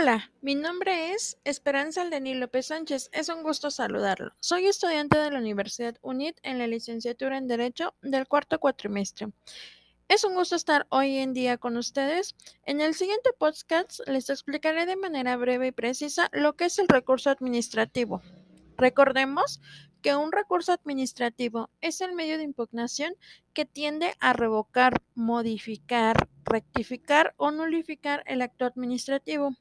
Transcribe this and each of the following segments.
Hola, mi nombre es Esperanza Aldenil López Sánchez. Es un gusto saludarlo. Soy estudiante de la Universidad UNIT en la licenciatura en Derecho del cuarto cuatrimestre. Es un gusto estar hoy en día con ustedes. En el siguiente podcast les explicaré de manera breve y precisa lo que es el recurso administrativo. Recordemos que un recurso administrativo es el medio de impugnación que tiende a revocar, modificar, rectificar o nulificar el acto administrativo.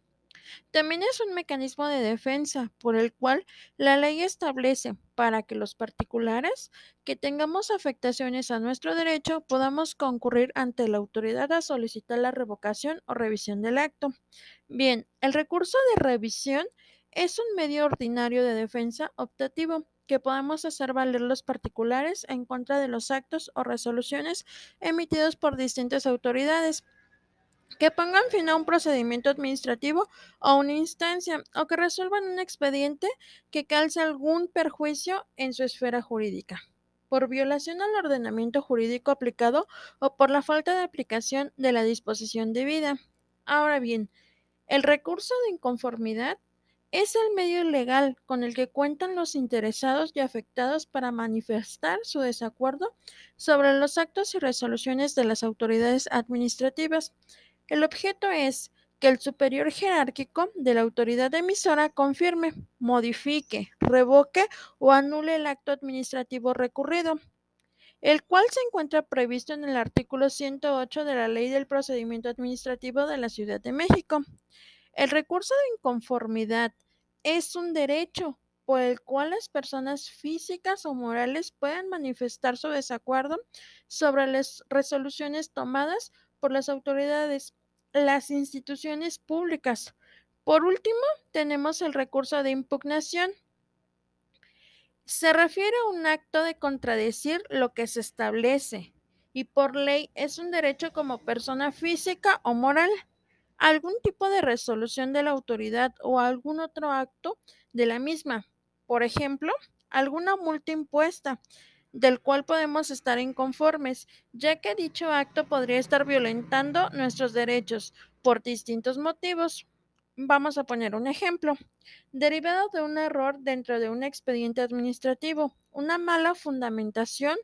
También es un mecanismo de defensa por el cual la ley establece para que los particulares que tengamos afectaciones a nuestro derecho podamos concurrir ante la autoridad a solicitar la revocación o revisión del acto. Bien, el recurso de revisión es un medio ordinario de defensa optativo que podemos hacer valer los particulares en contra de los actos o resoluciones emitidos por distintas autoridades que pongan fin a un procedimiento administrativo o una instancia o que resuelvan un expediente que calce algún perjuicio en su esfera jurídica por violación al ordenamiento jurídico aplicado o por la falta de aplicación de la disposición debida. Ahora bien, el recurso de inconformidad es el medio legal con el que cuentan los interesados y afectados para manifestar su desacuerdo sobre los actos y resoluciones de las autoridades administrativas. El objeto es que el superior jerárquico de la autoridad emisora confirme, modifique, revoque o anule el acto administrativo recurrido, el cual se encuentra previsto en el artículo 108 de la Ley del Procedimiento Administrativo de la Ciudad de México. El recurso de inconformidad es un derecho por el cual las personas físicas o morales pueden manifestar su desacuerdo sobre las resoluciones tomadas por las autoridades, las instituciones públicas. Por último, tenemos el recurso de impugnación. Se refiere a un acto de contradecir lo que se establece y por ley es un derecho como persona física o moral. Algún tipo de resolución de la autoridad o algún otro acto de la misma. Por ejemplo, alguna multa impuesta del cual podemos estar inconformes, ya que dicho acto podría estar violentando nuestros derechos por distintos motivos. Vamos a poner un ejemplo. Derivado de un error dentro de un expediente administrativo, una mala fundamentación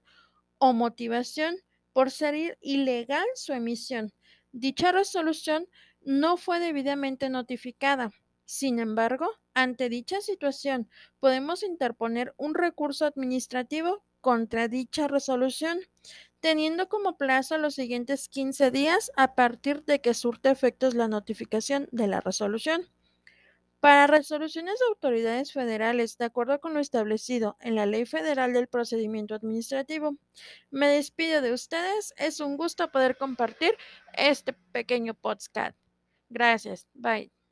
o motivación por ser ilegal su emisión. Dicha resolución no fue debidamente notificada. Sin embargo, ante dicha situación, podemos interponer un recurso administrativo contra dicha resolución, teniendo como plazo los siguientes 15 días a partir de que surte efectos la notificación de la resolución. Para resoluciones de autoridades federales, de acuerdo con lo establecido en la Ley Federal del Procedimiento Administrativo, me despido de ustedes. Es un gusto poder compartir este pequeño podcast. Gracias. Bye.